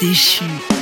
l'ange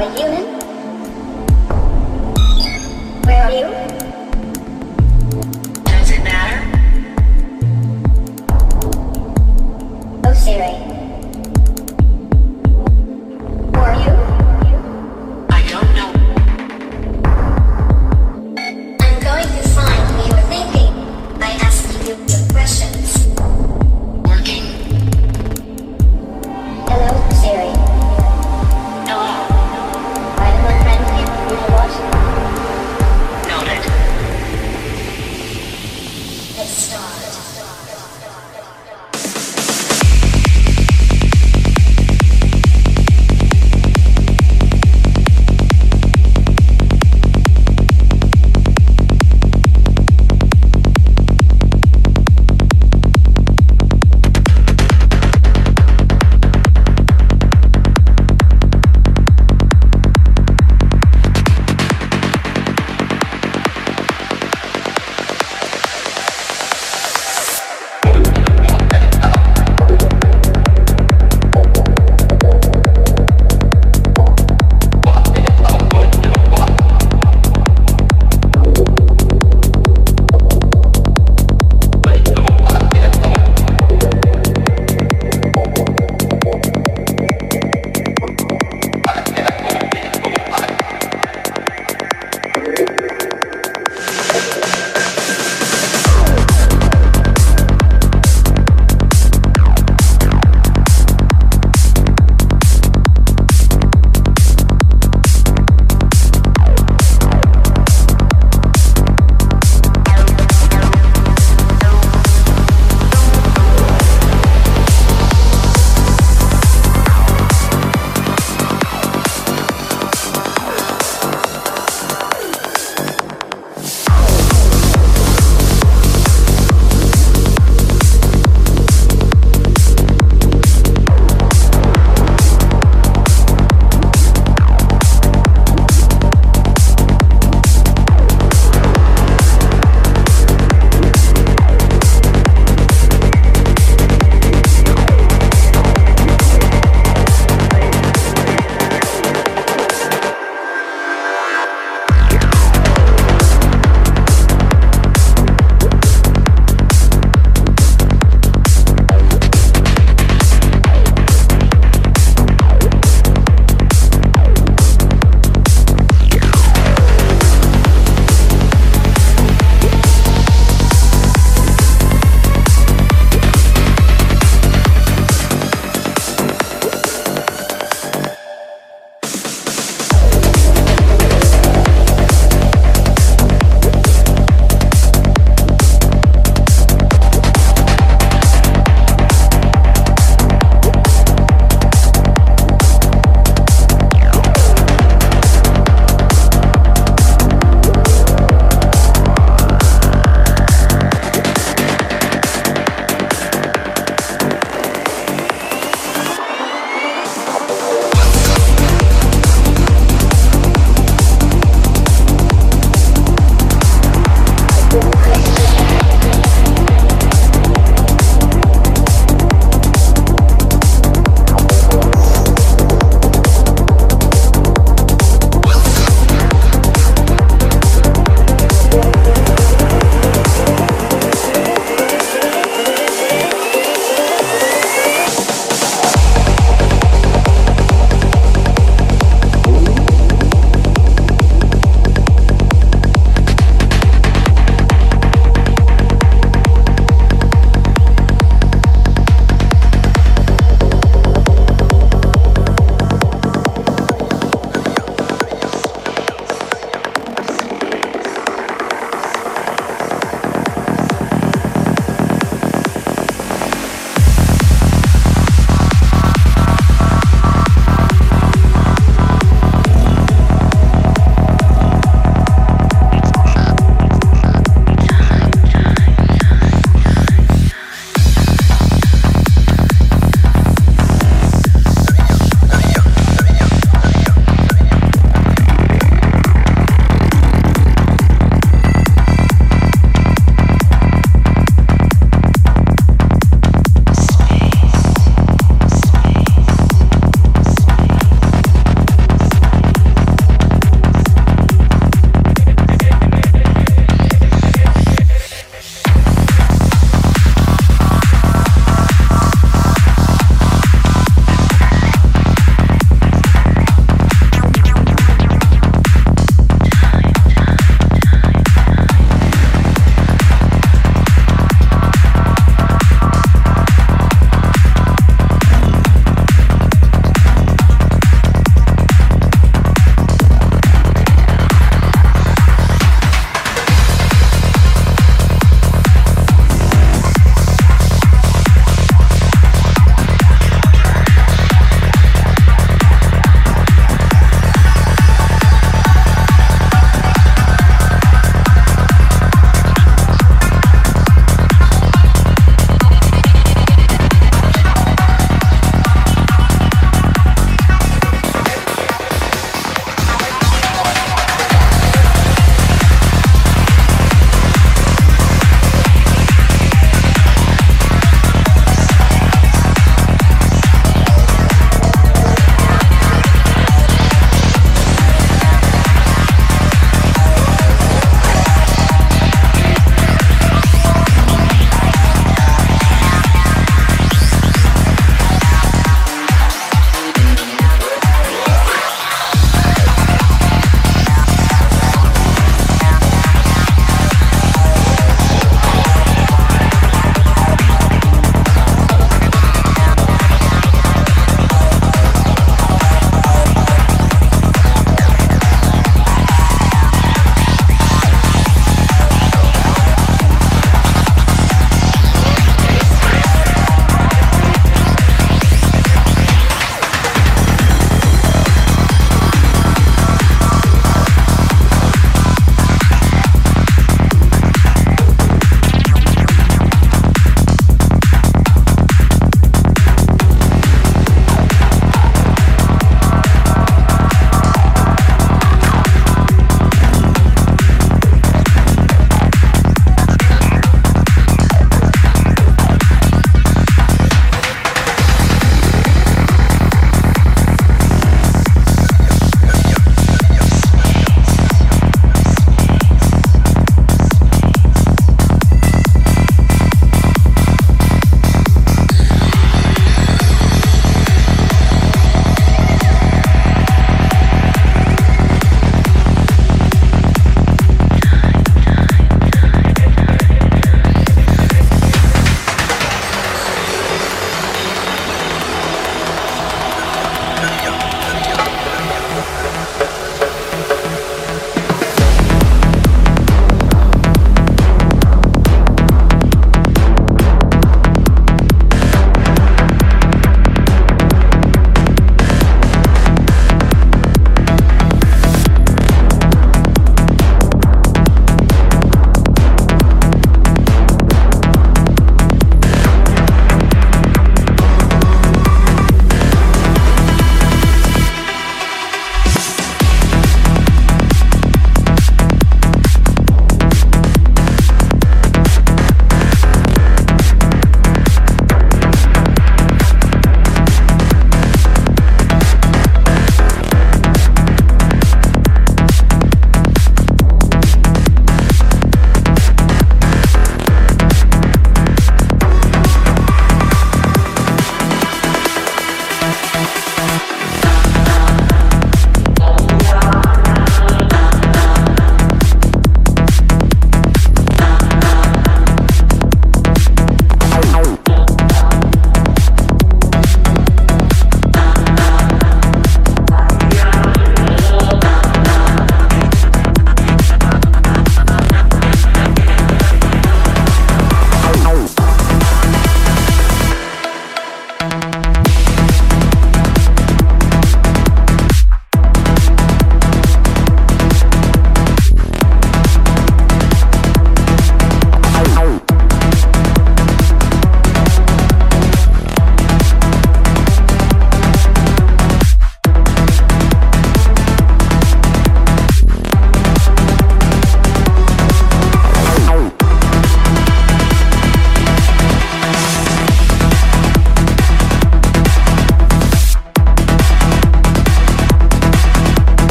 a human.